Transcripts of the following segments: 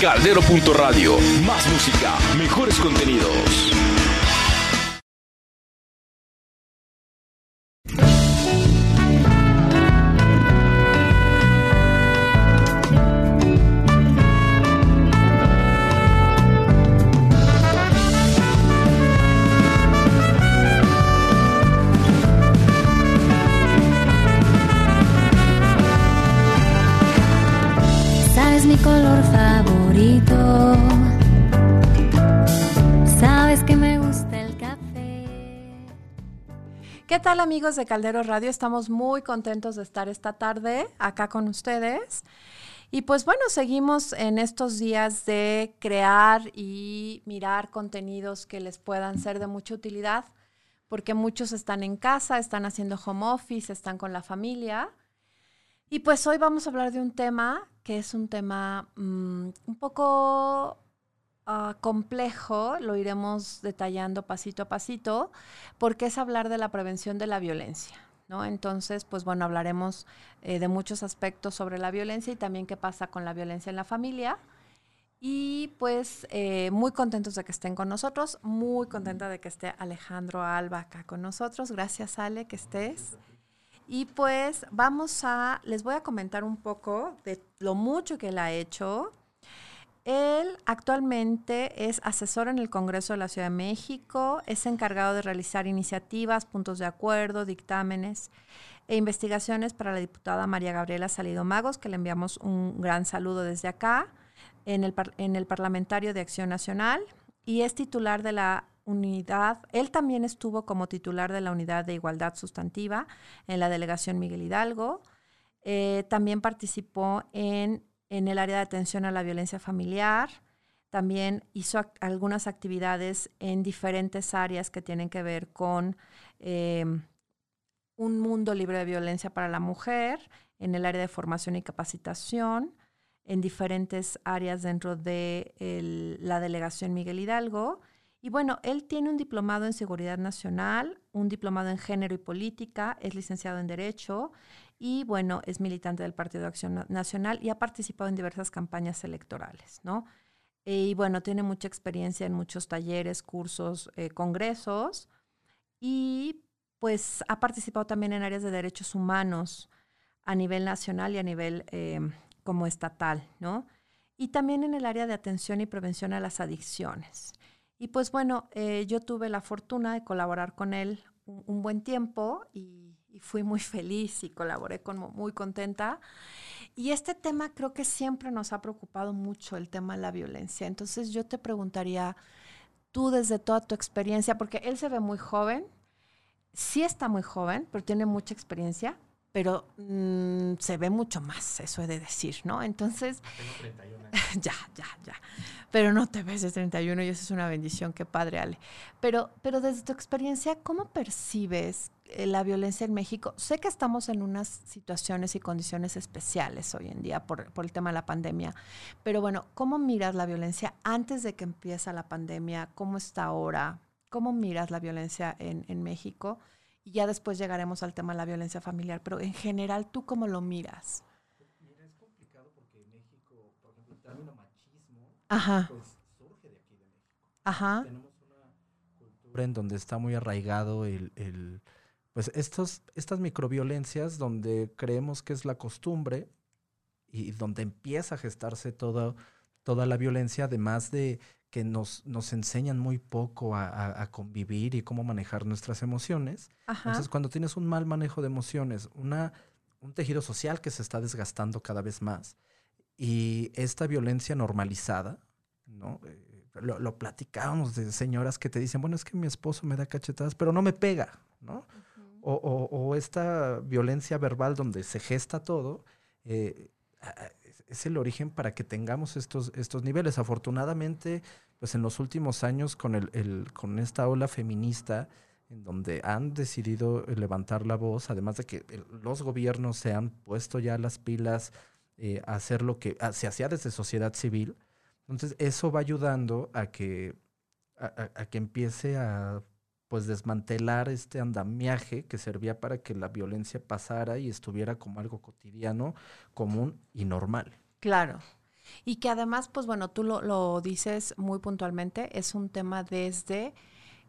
Caldero.radio. Más música, mejores contenidos. ¿Qué tal amigos de Caldero Radio? Estamos muy contentos de estar esta tarde acá con ustedes. Y pues bueno, seguimos en estos días de crear y mirar contenidos que les puedan ser de mucha utilidad, porque muchos están en casa, están haciendo home office, están con la familia. Y pues hoy vamos a hablar de un tema que es un tema mm, un poco ah, complejo, lo iremos detallando pasito a pasito, porque es hablar de la prevención de la violencia. ¿no? Entonces, pues bueno, hablaremos eh, de muchos aspectos sobre la violencia y también qué pasa con la violencia en la familia. Y pues eh, muy contentos de que estén con nosotros, muy contenta de que esté Alejandro Alba acá con nosotros. Gracias Ale, que estés. Y pues vamos a, les voy a comentar un poco de lo mucho que él ha hecho. Él actualmente es asesor en el Congreso de la Ciudad de México, es encargado de realizar iniciativas, puntos de acuerdo, dictámenes e investigaciones para la diputada María Gabriela Salido Magos, que le enviamos un gran saludo desde acá, en el, en el Parlamentario de Acción Nacional, y es titular de la unidad, él también estuvo como titular de la unidad de igualdad sustantiva en la delegación Miguel Hidalgo, Eh, también participó en, en el área de atención a la violencia familiar, también hizo ac- algunas actividades en diferentes áreas que tienen que ver con eh, un mundo libre de violencia para la mujer, en el área de formación y capacitación, en diferentes áreas dentro de el- la delegación Miguel Hidalgo. Y bueno, él tiene un diplomado en Seguridad Nacional, un diplomado en Género y Política, es licenciado en Derecho y bueno, es militante del Partido de Acción Na- Nacional y ha participado en diversas campañas electorales, ¿no? Eh, y bueno, tiene mucha experiencia en muchos talleres, cursos, eh, congresos y pues ha participado también en áreas de derechos humanos a nivel nacional y a nivel eh, como estatal, ¿no? Y también en el área de atención y prevención a las adicciones. Y pues bueno, yo tuve la fortuna de colaborar con él un, un buen tiempo y, y fui muy feliz y colaboré con muy contenta. Y este tema creo que siempre nos ha preocupado mucho, el tema de la violencia. Entonces yo te preguntaría, tú desde toda tu experiencia, porque él se ve muy joven, sí está muy joven, pero tiene mucha experiencia, pero mm, se ve mucho más, eso he de decir, ¿no? Entonces, ya, ya, ya. Pero no te ves de 31 y eso es una bendición, qué padre, Ale. Pero, pero desde tu experiencia, ¿cómo percibes eh, la violencia en México? Sé que estamos en unas situaciones y condiciones especiales hoy en día por, por el tema de la pandemia, pero bueno, ¿cómo miras la violencia antes de que empieza la pandemia? ¿Cómo está ahora? ¿Cómo miras la violencia en, en México? Y ya después llegaremos al tema de la violencia familiar, pero en general, ¿tú cómo lo miras? Mira, es complicado porque en México, por ejemplo, el término machismo, Ajá, pues surge de aquí de México. ajá, Tenemos una cultura en donde está muy arraigado el, el- pues estos, estas microviolencias donde creemos que es la costumbre y donde empieza a gestarse toda, toda la violencia, además de que nos, nos enseñan muy poco a, a- a convivir y cómo manejar nuestras emociones. ajá. Entonces, cuando tienes un mal manejo de emociones, una, un tejido social que se está desgastando cada vez más y esta violencia normalizada, ¿no? Eh, lo, lo platicábamos de señoras que te dicen, bueno, es que mi esposo me da cachetadas, pero no me pega, ¿no? O, o- o esta violencia verbal donde se gesta todo, eh, es el origen para que tengamos estos, estos niveles. Afortunadamente, pues en los últimos años con, el, con esta ola feminista, en donde han decidido eh, levantar la voz, además de que el- los gobiernos se han puesto ya las pilas eh, a hacer lo que a- se hacía desde sociedad civil. Entonces, eso va ayudando a que, que empiece a pues desmantelar este andamiaje que servía para que la violencia pasara y estuviera como algo cotidiano, común y normal. Claro. Y que además, pues bueno, tú lo, lo dices muy puntualmente, es un tema desde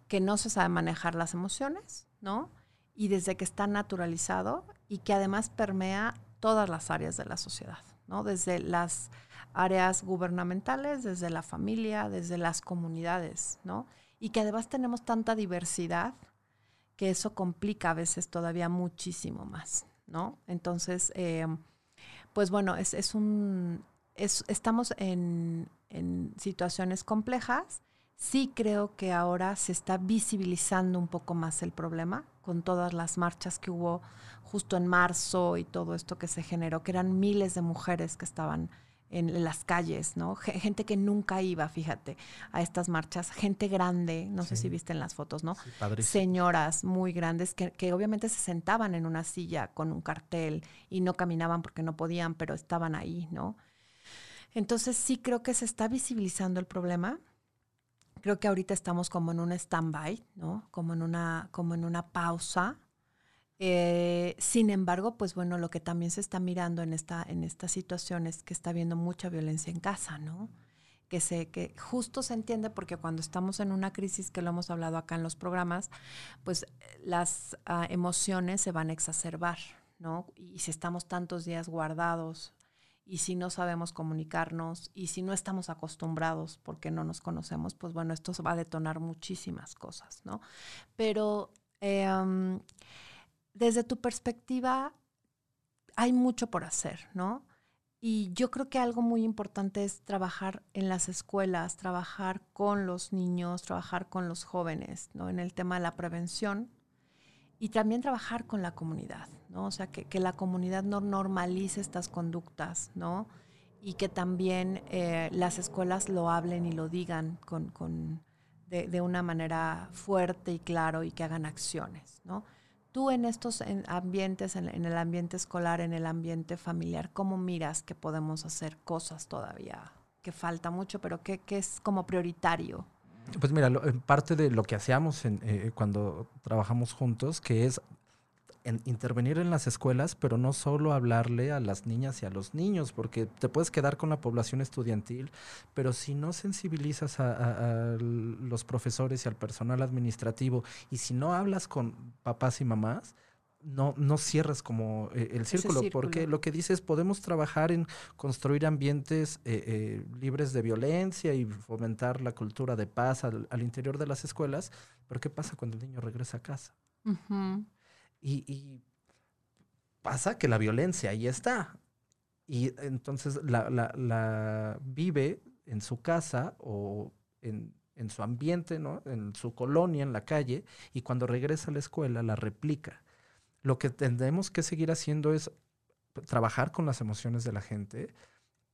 que no se sabe manejar las emociones, ¿no? Y desde que está naturalizado y que además permea todas las áreas de la sociedad, ¿no? Desde las áreas gubernamentales, desde la familia, desde las comunidades, ¿no? Y que además tenemos tanta diversidad que eso complica a veces todavía muchísimo más, ¿no? Entonces, eh, pues bueno, es, es un, es, estamos en, en situaciones complejas. Sí creo que ahora se está visibilizando un poco más el problema con todas las marchas que hubo justo en marzo y todo esto que se generó, que eran miles de mujeres que estaban en las calles, ¿no? Gente que nunca iba, fíjate, a estas marchas, gente grande, no sé Sí. si viste en las fotos, ¿no? Sí. Señoras muy grandes que, que obviamente se sentaban en una silla con un cartel y no caminaban porque no podían, pero estaban ahí, ¿no? Entonces sí creo que se está visibilizando el problema. Creo que ahorita estamos como en un stand-by, ¿no? Como en una, como en una pausa. Eh, sin embargo, pues bueno, lo que también se está mirando en esta, en esta situación es que está habiendo mucha violencia en casa, ¿no? Que, se, que justo se entiende porque cuando estamos en una crisis, que lo hemos hablado acá en los programas, pues eh, las ah, emociones se van a exacerbar, ¿no? Y si estamos tantos días guardados y si no sabemos comunicarnos y si no estamos acostumbrados porque no nos conocemos, pues bueno, esto va a detonar muchísimas cosas, ¿no? Pero um, desde tu perspectiva, hay mucho por hacer, ¿no? Y yo creo que algo muy importante es trabajar en las escuelas, trabajar con los niños, trabajar con los jóvenes, ¿no? En el tema de la prevención y también trabajar con la comunidad, ¿no? O sea, que, que la comunidad no normalice estas conductas, ¿no? Y que también eh, las escuelas lo hablen y lo digan con, con de, de, una manera fuerte y claro y que hagan acciones, ¿no? Tú en estos en ambientes, en, en, el ambiente escolar, en el ambiente familiar, ¿cómo miras que podemos hacer cosas todavía? Que falta mucho, pero que, que es como prioritario. Pues mira, lo, parte de lo que hacíamos en, eh, cuando trabajamos juntos, que es en intervenir en las escuelas, pero no solo hablarle a las niñas y a los niños, porque te puedes quedar con la población estudiantil, pero si no sensibilizas a los profesores y al personal administrativo, y si no hablas con papás y mamás, no, no cierres como eh, el círculo, círculo, porque lo que dices, podemos trabajar en construir ambientes eh, eh, libres de violencia y fomentar la cultura de paz al, al, interior de las escuelas, pero ¿qué pasa cuando el niño regresa a casa? Uh -huh. y, y, pasa que la violencia ahí está. Y entonces la, la, la vive en su casa o en, en su ambiente, ¿no? en su colonia, en la calle, y cuando regresa a la escuela la replica lo que tendremos que seguir haciendo es trabajar con las emociones de la gente,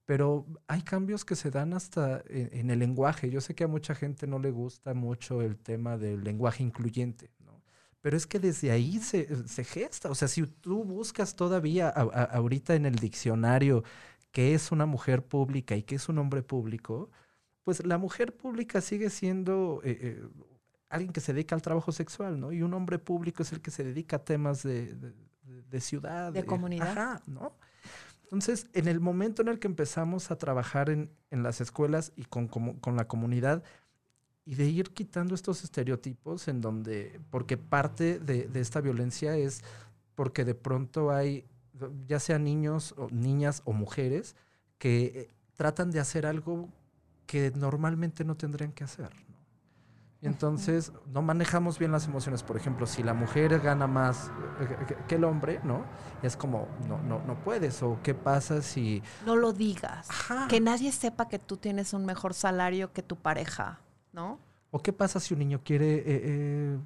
pero hay cambios que se dan hasta en, en, el lenguaje. Yo sé que a mucha gente no le gusta mucho el tema del lenguaje incluyente, ¿no? pero es que desde ahí se, se gesta. O sea, si tú buscas todavía a, a, ahorita en el diccionario qué es una mujer pública y qué es un hombre público, pues la mujer pública sigue siendo eh, eh, alguien que se dedica al trabajo sexual, ¿no? Y un hombre público es el que se dedica a temas de, de, de ciudad. De, comunidad. Ajá, ¿no? Entonces, en el momento en el que empezamos a trabajar en, en las escuelas y con, con, con, la comunidad y de ir quitando estos estereotipos en donde, porque parte de, de esta violencia es porque de pronto hay, ya sean niños o niñas o mujeres, que eh, tratan de hacer algo que normalmente no tendrían que hacer. Entonces no manejamos bien las emociones. Por ejemplo, si la mujer gana más que el hombre, ¿no? Es como, no, no, no puedes. O qué pasa si... No lo digas. Ajá. Que nadie sepa que tú tienes un mejor salario que tu pareja, ¿no? O qué pasa si un niño quiere eh, eh,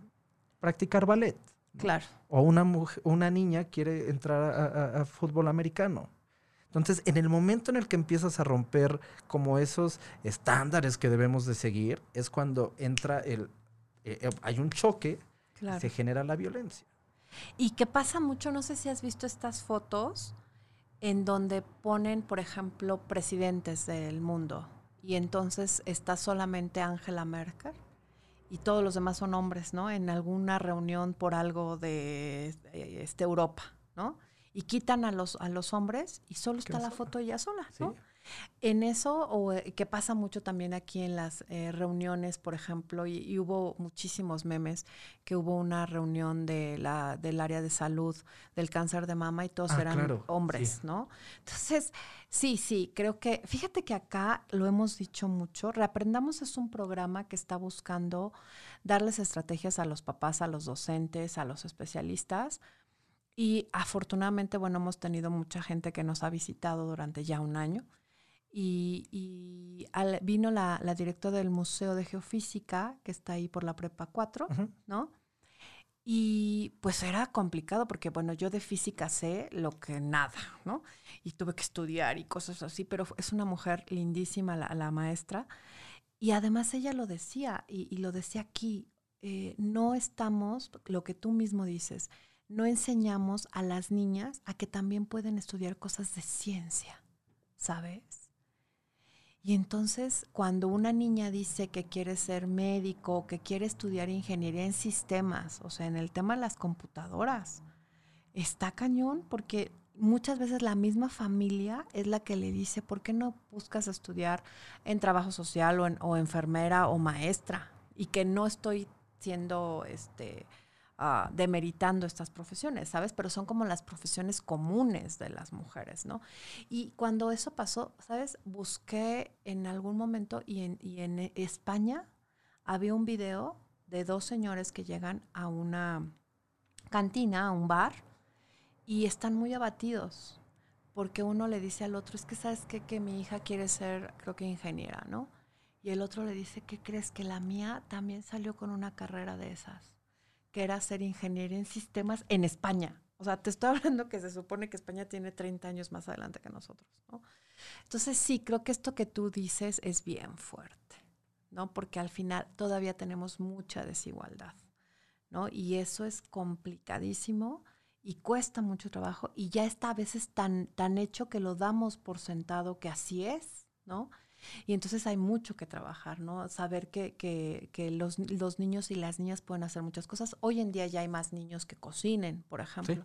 practicar ballet. Claro. O una, mujer, una niña quiere entrar a, a, a fútbol americano. Entonces, en el momento en el que empiezas a romper como esos estándares que debemos de seguir, es cuando entra el, eh, hay un choque claro. y se genera la violencia. Y que pasa mucho, no sé si has visto estas fotos en donde ponen, por ejemplo, presidentes del mundo y entonces está solamente Angela Merkel y todos los demás son hombres, ¿no? En alguna reunión por algo de este, Europa, ¿no? Y quitan a los, a los hombres y solo está la foto ella sola, ¿no? Sí. En eso, o eh, que pasa mucho también aquí en las eh, reuniones, por ejemplo, y, y hubo muchísimos memes, que hubo una reunión de la, del área de salud del cáncer de mama y todos Ah, eran claro, hombres, sí. ¿no? Entonces, sí, sí, creo que, fíjate que acá lo hemos dicho mucho, Reaprendamos es un programa que está buscando darles estrategias a los papás, a los docentes, a los especialistas. Y afortunadamente, bueno, hemos tenido mucha gente que nos ha visitado durante ya un año. Y, y al- vino la, la directora del Museo de Geofísica, que está ahí por la Prepa 4, Ujú. ¿no? Y pues era complicado porque, bueno, yo de física sé lo que nada, ¿no? Y tuve que estudiar y cosas así, pero es una mujer lindísima la, la maestra. Y además ella lo decía, y, y lo decía aquí, eh, no estamos, lo que tú mismo dices, no enseñamos a las niñas a que también pueden estudiar cosas de ciencia, ¿sabes? Y entonces, cuando una niña dice que quiere ser médico, que quiere estudiar ingeniería en sistemas, o sea, en el tema de las computadoras, está cañón porque muchas veces la misma familia es la que le dice, ¿por qué no buscas estudiar en trabajo social o, en, o enfermera o maestra? Y que no estoy siendo, este, ah, demeritando estas profesiones, ¿sabes? Pero son como las profesiones comunes de las mujeres, ¿no? Y cuando eso pasó, ¿sabes? Busqué en algún momento y en, y en España había un video de dos señores que llegan a una cantina, a un bar, y están muy abatidos porque uno le dice al otro, es que sabes qué? que mi hija quiere ser, creo que ingeniera, ¿no? Y el otro le dice, ¿qué crees? Que la mía también salió con una carrera de esas, que era ser ingeniera en sistemas en España. O sea, te estoy hablando que se supone que España tiene 30 años más adelante que nosotros, ¿no? Entonces sí, creo que esto que tú dices es bien fuerte, ¿no? Porque al final todavía tenemos mucha desigualdad, ¿no? Y eso es complicadísimo y cuesta mucho trabajo y ya está a veces tan, tan hecho que lo damos por sentado que así es, ¿no? Y entonces hay mucho que trabajar, ¿no? Saber que, que, que los, los, niños y las niñas pueden hacer muchas cosas. Hoy en día ya hay más niños que cocinen, por ejemplo. Sí.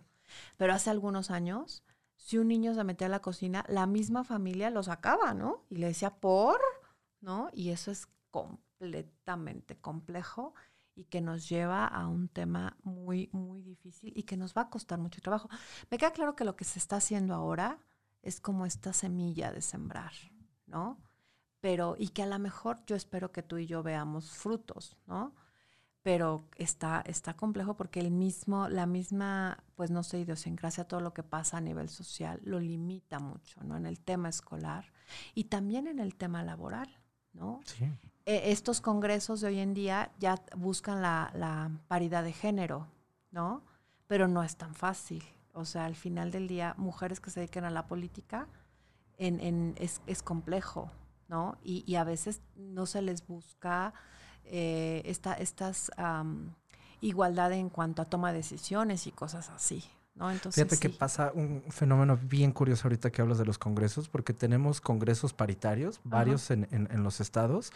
Pero hace algunos años, si un niño se metía a la cocina, la misma familia lo sacaba, ¿no? Y le decía, ¿por? ¿No? Y eso es completamente complejo y que nos lleva a un tema muy, muy difícil y que nos va a costar mucho trabajo. Me queda claro que lo que se está haciendo ahora es como esta semilla de sembrar, ¿no? Pero, y que a lo mejor yo espero que tú y yo veamos frutos, ¿no? Pero está, está complejo porque el mismo, la misma, pues no sé, idiosincrasia, todo lo que pasa a nivel social lo limita mucho, ¿no? En el tema escolar y también en el tema laboral, ¿no? Sí. Eh, estos congresos de hoy en día ya buscan la, la, paridad de género, ¿no? Pero no es tan fácil. O sea, al final del día, mujeres que se dediquen a la política en, en, es, es, complejo, ¿no? Y, y, a veces no se les busca eh, esta estas um, igualdad en cuanto a toma de decisiones y cosas así. ¿no? Entonces, Fíjate sí. que pasa un fenómeno bien curioso ahorita que hablas de los congresos, porque tenemos congresos paritarios, varios en, en, en, los estados,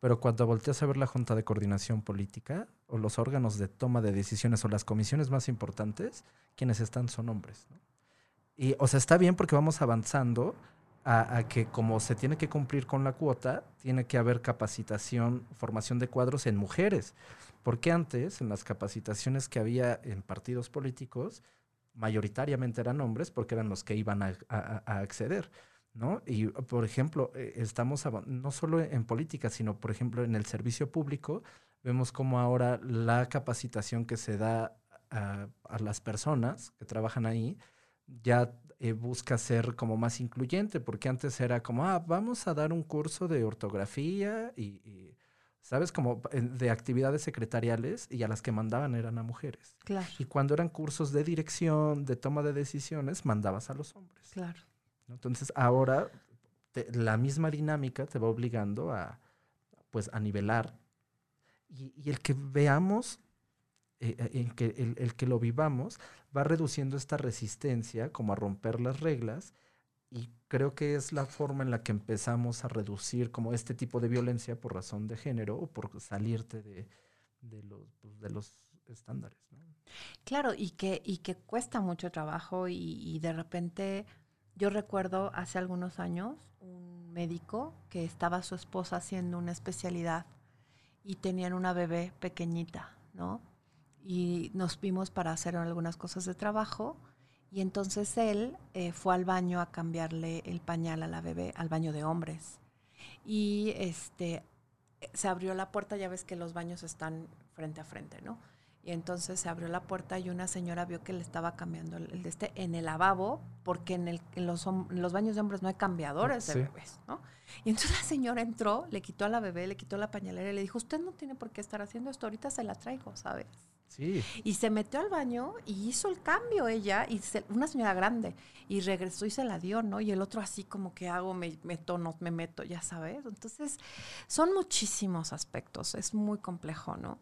pero cuando volteas a ver la Junta de Coordinación Política o los órganos de toma de decisiones o las comisiones más importantes, quienes están son hombres. ¿no? Y, o sea, está bien porque vamos avanzando a, que como se tiene que cumplir con la cuota, tiene que haber capacitación, formación de cuadros en mujeres. Porque antes, en las capacitaciones que había en partidos políticos, mayoritariamente eran hombres porque eran los que iban a, a, acceder. ¿no? Y, por ejemplo, eh, estamos no solo en política, sino, por ejemplo, en el servicio público, vemos como ahora la capacitación que se da a, a las personas que trabajan ahí ya eh, busca ser como más incluyente, porque antes era como, ah, vamos a dar un curso de ortografía y, y ¿sabes? Como eh, de actividades secretariales y a las que mandaban eran a mujeres. Claro. Y cuando eran cursos de dirección, de toma de decisiones, mandabas a los hombres. Claro. Entonces ahora te, la misma dinámica te va obligando a, pues, a nivelar y, y el que veamos, eh, en que el, que lo vivamos, va reduciendo esta resistencia como a romper las reglas y creo que es la forma en la que empezamos a reducir como este tipo de violencia por razón de género o por salirte de, pues, los estándares. Claro, y que, y que cuesta mucho trabajo y, y de repente yo recuerdo hace algunos años un médico que estaba su esposa haciendo una especialidad y tenían una bebé pequeñita, ¿no? Y nos vimos para hacer algunas cosas de trabajo y entonces él eh, fue al baño a cambiarle el pañal a la bebé, al baño de hombres. Y este se abrió la puerta, ya ves que los baños están frente a frente, ¿no? Y entonces se abrió la puerta y una señora vio que le estaba cambiando el, de este en el lavabo, porque en, el, en, los, en los baños de hombres no hay cambiadores Sí. de bebés, ¿no? Y entonces la señora entró, le quitó a la bebé, le quitó la pañalera y le dijo, usted no tiene por qué estar haciendo esto, ahorita se la traigo, ¿sabes? Sí. Y se metió al baño y hizo el cambio ella, y una señora grande, y regresó y se la dio, ¿no? Y el otro así como que hago, me meto, no me meto, ya sabes. Entonces, son muchísimos aspectos, es muy complejo, ¿no?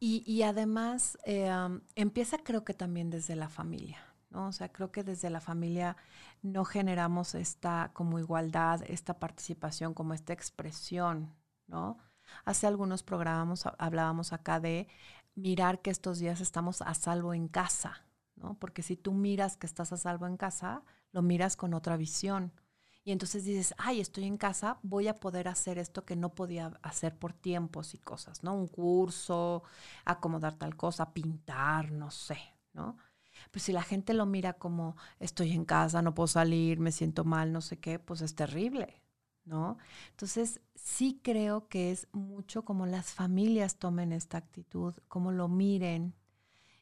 Y, y además um, empieza creo que también desde la familia, ¿no? O sea, creo que desde la familia no generamos esta como igualdad, esta participación, como esta expresión, ¿no? Hace algunos programas hablábamos acá de mirar que estos días estamos a salvo en casa, ¿no? Porque si tú miras que estás a salvo en casa, lo miras con otra visión. Y entonces dices, ay, estoy en casa, voy a poder hacer esto que no podía hacer por tiempos y cosas, ¿no? Un curso, acomodar tal cosa, pintar, no sé, ¿no? Pero si la gente lo mira como estoy en casa, no puedo salir, me siento mal, no sé qué, pues es terrible, ¿no? Entonces, sí creo que es mucho como las familias tomen esta actitud, cómo lo miren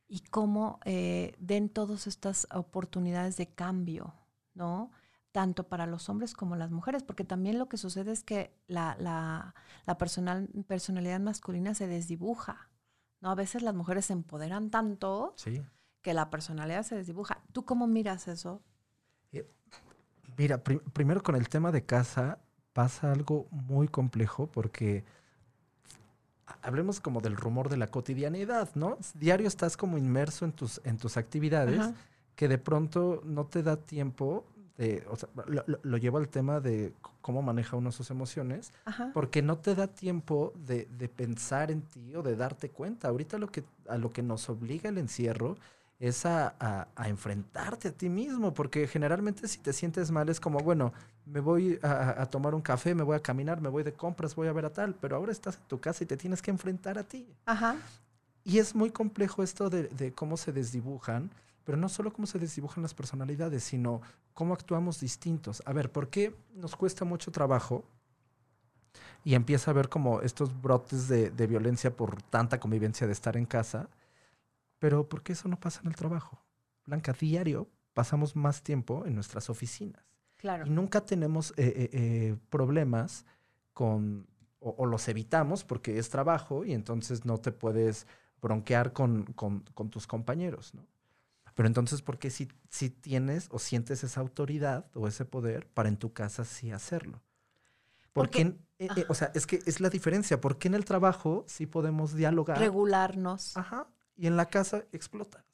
y cómo eh, den todas estas oportunidades de cambio, ¿no? Tanto para los hombres como las mujeres, porque también lo que sucede es que la, la, la personal, personalidad masculina se desdibuja, ¿no? A veces las mujeres se empoderan tanto Sí. que la personalidad se desdibuja. ¿Tú cómo miras eso? Mira, pri- primero con el tema de casa pasa algo muy complejo porque hablemos como del rumor de la cotidianidad, ¿no? Diario estás como inmerso en tus, en tus actividades Ajá. que de pronto no te da tiempo de, o sea, lo, lo- llevo al tema de cómo maneja uno sus emociones, Ajá. porque no te da tiempo de, de pensar en ti o de darte cuenta. Ahorita lo que, a lo que nos obliga el encierro es a, a- a enfrentarte a ti mismo, porque generalmente si te sientes mal es como, bueno, me voy a, a- tomar un café, me voy a caminar, me voy de compras, voy a ver a tal, pero ahora estás en tu casa y te tienes que enfrentar a ti. Ajá. Y es muy complejo esto de, de cómo se desdibujan, pero no solo cómo se desdibujan las personalidades, sino cómo actuamos distintos. A ver, ¿por qué nos cuesta mucho trabajo y empieza a haber como estos brotes de, de violencia por tanta convivencia de estar en casa? Pero ¿por qué eso no pasa en el trabajo? Blanca, diario pasamos más tiempo en nuestras oficinas Claro. y nunca tenemos eh, eh, eh, problemas con, o, o los evitamos porque es trabajo y entonces no te puedes bronquear con, con- con tus compañeros, ¿no? Pero entonces, ¿por qué si, si tienes o sientes esa autoridad o ese poder para en tu casa sí hacerlo? Porque, eh, o sea, es que es la diferencia. ¿Por qué en el trabajo sí podemos dialogar? Regularnos. Ajá. Y en la casa explota.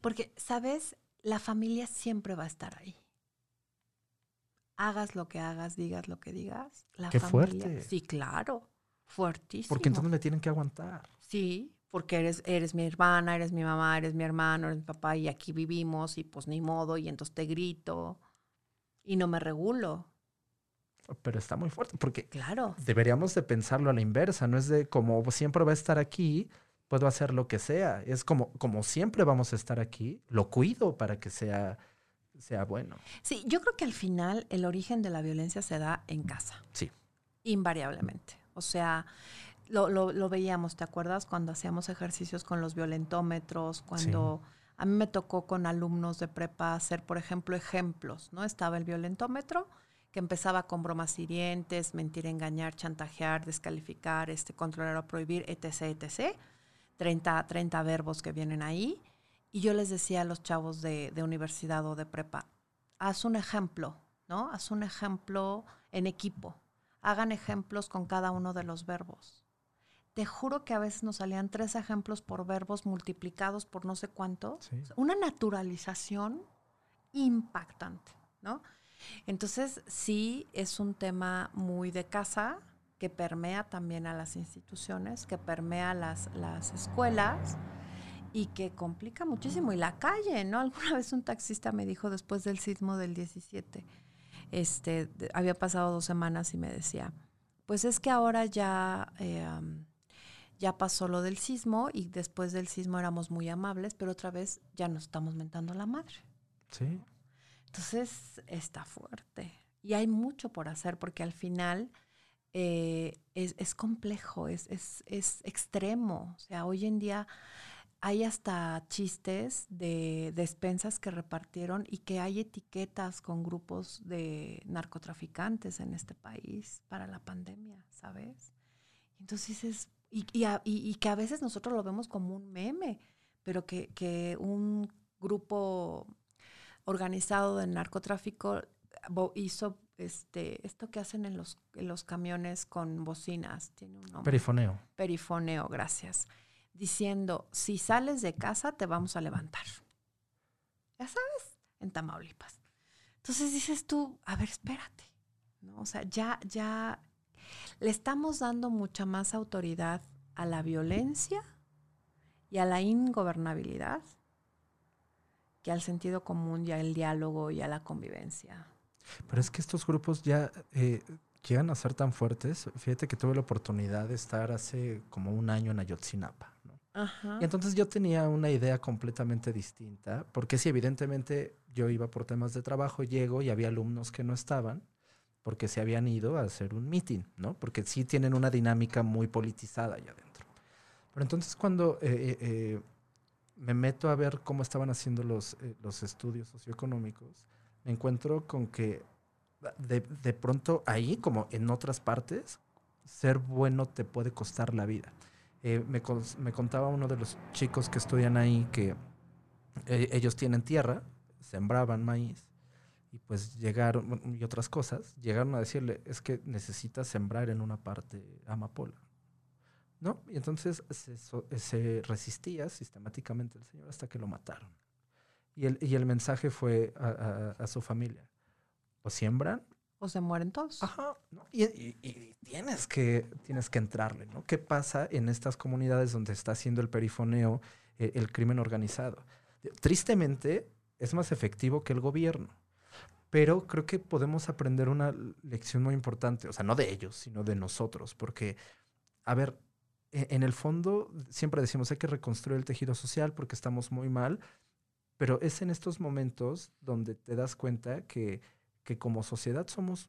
Porque, ¿sabes? La familia siempre va a estar ahí. Hagas lo que hagas, digas lo que digas. La Qué familia. fuerte. Sí, claro. Fuertísimo. Porque entonces me tienen que aguantar. Sí, porque eres, eres mi hermana, eres mi mamá, eres mi hermano, eres mi papá y aquí vivimos y pues ni modo y entonces te grito y no me regulo. Pero está muy fuerte porque Claro. deberíamos de pensarlo a la inversa, no es de como siempre va a estar aquí, puedo hacer lo que sea, es como como siempre vamos a estar aquí, lo cuido para que sea sea bueno. Sí, yo creo que al final el origen de la violencia se da en casa. Sí. Invariablemente. O sea, lo, lo- lo veíamos, ¿te acuerdas? Cuando hacíamos ejercicios con los violentómetros, cuando a mí me tocó con alumnos de prepa hacer, por ejemplo, ejemplos, ¿no? Estaba el violentómetro que empezaba con bromas hirientes, mentir, engañar, chantajear, descalificar, este, controlar o prohibir, etc., etc. 30, 30 verbos que vienen ahí. Y yo les decía a los chavos de, de universidad o de prepa, haz un ejemplo, ¿no? Haz un ejemplo en equipo. Hagan ejemplos con cada uno de los verbos. Te juro que a veces nos salían tres ejemplos por verbos multiplicados por no sé cuánto. Sí. Una naturalización impactante, ¿no? Entonces, sí es un tema muy de casa que permea también a las instituciones, que permea las, las escuelas y que complica muchísimo. Y la calle, ¿no? Alguna vez un taxista me dijo después del sismo del 17, este, había pasado dos semanas y me decía, pues es que ahora ya, eh, ya pasó lo del sismo y después del sismo éramos muy amables, pero otra vez ya nos estamos mentando la madre. Sí. Entonces está fuerte. Y hay mucho por hacer porque al final eh, es, es complejo, es, es, es extremo. O sea, hoy en día hay hasta chistes de despensas que repartieron y que hay etiquetas con grupos de narcotraficantes en este país para la pandemia, ¿sabes? Entonces es, y, y a- y- y que a veces nosotros lo vemos como un meme, pero que, que un grupo organizado de narcotráfico hizo este esto que hacen en los, en los camiones con bocinas, tiene un nombre Perifoneo. perifoneo, gracias, diciendo, si sales de casa te vamos a levantar. Ya sabes, en Tamaulipas. Entonces dices tú, a ver, espérate, ¿no? O sea, ya, ya le estamos dando mucha más autoridad a la violencia y a la ingobernabilidad que al sentido común y al diálogo y a la convivencia. Pero es que estos grupos ya eh, llegan a ser tan fuertes. Fíjate que tuve la oportunidad de estar hace como un año en Ayotzinapa. ¿no? Ajá. Y entonces yo tenía una idea completamente distinta, porque sí, evidentemente yo iba por temas de trabajo, llego y había alumnos que no estaban porque se habían ido a hacer un meeting, ¿no? Porque sí tienen una dinámica muy politizada allá adentro. Pero entonces cuando eh, eh, eh, me meto a ver cómo estaban haciendo los, eh, los estudios socioeconómicos, me encuentro con que de, de pronto ahí, como en otras partes, ser bueno te puede costar la vida. Eh, me, me contaba uno de los chicos que estudian ahí que eh, ellos tienen tierra, sembraban maíz y pues llegaron, y otras cosas, llegaron a decirle, es que necesitas sembrar en una parte amapola. ¿No? Y entonces se, se resistía sistemáticamente el señor hasta que lo mataron. Y el, y el mensaje fue a, a- a su familia, o siembran O se mueren todos. Ajá. ¿no? Y, y- y tienes, que, tienes que entrarle, ¿no? ¿Qué pasa en estas comunidades donde está haciendo el perifoneo eh, el crimen organizado? Tristemente, es más efectivo que el gobierno. Pero creo que podemos aprender una lección muy importante, o sea, no de ellos, sino de nosotros, porque, a ver, e- en el fondo siempre decimos hay que reconstruir el tejido social porque estamos muy mal, pero es en estos momentos donde te das cuenta que, que como sociedad somos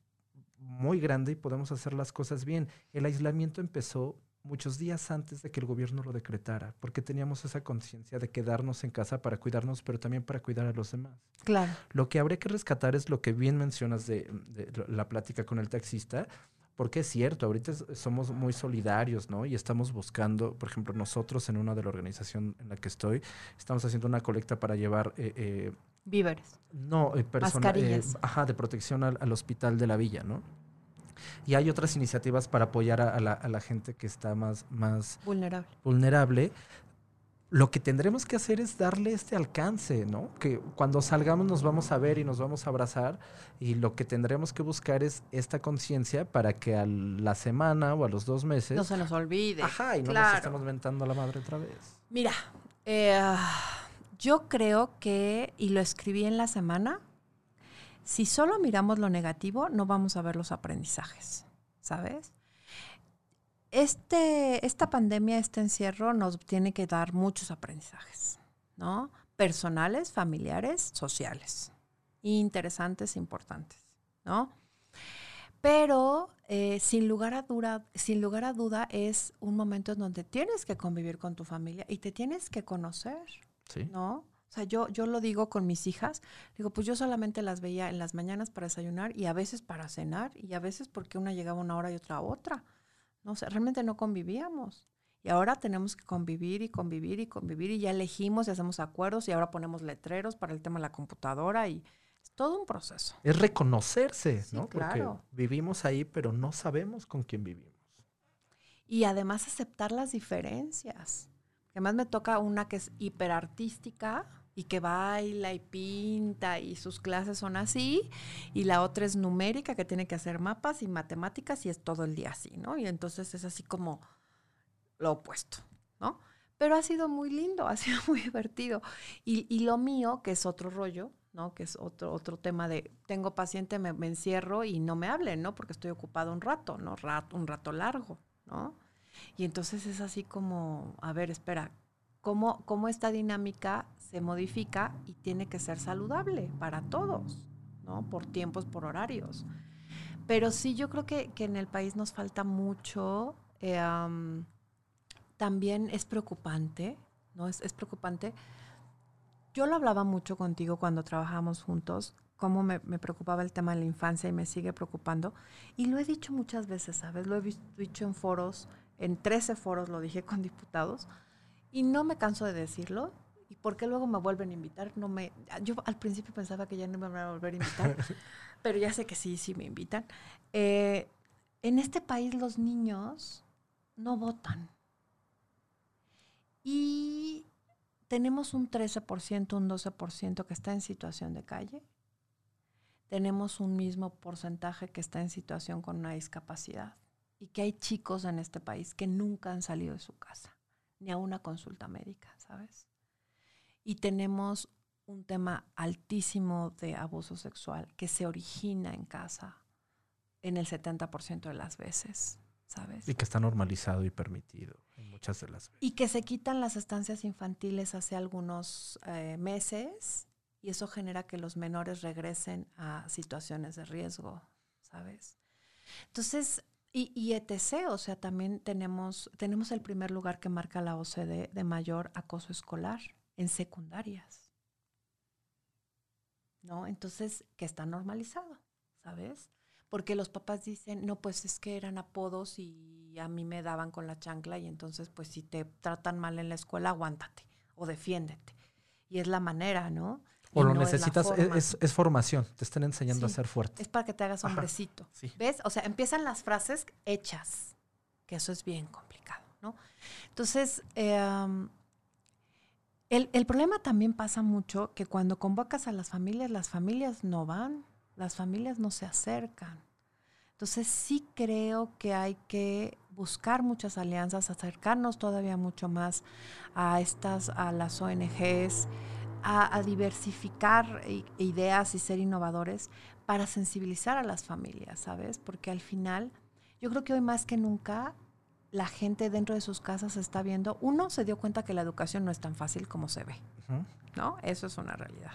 muy grande y podemos hacer las cosas bien. El aislamiento empezó muchos días antes de que el gobierno lo decretara, porque teníamos esa conciencia de quedarnos en casa para cuidarnos, pero también para cuidar a los demás. Claro. Lo que habría que rescatar es lo que bien mencionas de, de la plática con el taxista, porque es cierto, ahorita somos muy solidarios, ¿no? Y estamos buscando, por ejemplo, nosotros en una de la organización en la que estoy, estamos haciendo una colecta para llevar, eh, eh, Víveres. no, eh, persona- eh, Mascarillas. ajá, de protección al, al hospital de la villa, ¿no? Y hay otras iniciativas para apoyar a, a la, a la gente que está más, más Vulnerable. vulnerable, lo que tendremos que hacer es darle este alcance, ¿no? Que cuando salgamos nos vamos a ver y nos vamos a abrazar y lo que tendremos que buscar es esta conciencia para que a la semana o a los dos meses, No se nos olvide. ajá, y no nos Claro. estemos mentando a la madre otra vez. Mira, eh, yo creo que, y lo escribí en la semana, si solo miramos lo negativo, no vamos a ver los aprendizajes, ¿sabes? Este, esta pandemia, este encierro nos tiene que dar muchos aprendizajes, ¿no? Personales, familiares, sociales, interesantes, importantes, ¿no? Pero eh, sin, lugar a dura, sin lugar a duda es un momento en donde tienes que convivir con tu familia y te tienes que conocer, Sí. ¿no? O sea, yo, yo lo digo con mis hijas, digo, pues yo solamente las veía en las mañanas para desayunar y a veces para cenar y a veces porque una llegaba una hora y otra a otra. No sé, realmente no convivíamos. Y ahora tenemos que convivir y convivir y convivir y ya elegimos y hacemos acuerdos y ahora ponemos letreros para el tema de la computadora y es todo un proceso. Es reconocerse, Sí, ¿no? claro. Porque vivimos ahí, pero no sabemos con quién vivimos. Y además aceptar las diferencias. Además me toca una que es hiperartística y que baila y pinta y sus clases son así. Y la otra es numérica que tiene que hacer mapas y matemáticas y es todo el día así, ¿no? Y entonces es así como lo opuesto, ¿no? Pero ha sido muy lindo, ha sido muy divertido. Y, y lo mío, que es otro rollo, ¿no? Que es otro, otro tema de, tengo paciente, me, me encierro y no me hablen, ¿no? Porque estoy ocupado un rato, ¿no? Rato, un rato largo, ¿no? Y entonces es así como, a ver, espera, ¿cómo, cómo esta dinámica se modifica y tiene que ser saludable para todos, ¿no? Por tiempos, por horarios. Pero sí, yo creo que, que en el país nos falta mucho. eh, um, también es preocupante, ¿no? Es, es preocupante. Yo lo hablaba mucho contigo cuando trabajábamos juntos, cómo me, me preocupaba el tema de la infancia y me sigue preocupando. Y lo he dicho muchas veces, ¿sabes? Lo he dicho en foros, en 13 foros lo dije con diputados, y no me canso de decirlo. ¿Y por qué luego me vuelven a invitar? No me, yo al principio pensaba que ya no me van a volver a invitar, pero ya sé que sí, sí me invitan. Eh, en este país los niños no votan. Y tenemos un 13%, un 12% que está en situación de calle. Tenemos un mismo porcentaje que está en situación con una discapacidad. Y que hay chicos en este país que nunca han salido de su casa, ni a una consulta médica, ¿sabes? Y tenemos un tema altísimo de abuso sexual que se origina en casa en el 70% de las veces, ¿sabes? Y que está normalizado y permitido en muchas de las veces. Y que se quitan las estancias infantiles hace algunos eh, meses y eso genera que los menores regresen a situaciones de riesgo, ¿sabes? Entonces, y, y etc., o sea, también tenemos, tenemos el primer lugar que marca la OCDE de mayor acoso escolar en secundarias, ¿no? Entonces, que está normalizado, ¿sabes? Porque los papás dicen, no, pues es que eran apodos y a mí me daban con la chancla y entonces, pues si te tratan mal en la escuela, aguántate o defiéndete. Y es la manera, ¿no? O lo no necesitas, forma. es, es formación, te están enseñando Sí. a ser fuerte. Es para que te hagas Ajá, hombrecito. sí. ¿Ves? O sea, empiezan las frases hechas, que eso es bien complicado, ¿no? Entonces, eh, um, el, problema también pasa mucho que cuando convocas a las familias, las familias no van, las familias no se acercan. Entonces sí creo que hay que buscar muchas alianzas, acercarnos todavía mucho más a estas, a las ONGs, a, a diversificar ideas y ser innovadores para sensibilizar a las familias, ¿sabes? Porque al final, yo creo que hoy más que nunca la gente dentro de sus casas está viendo, uno se dio cuenta que la educación no es tan fácil como se ve. ¿no? Eso es una realidad.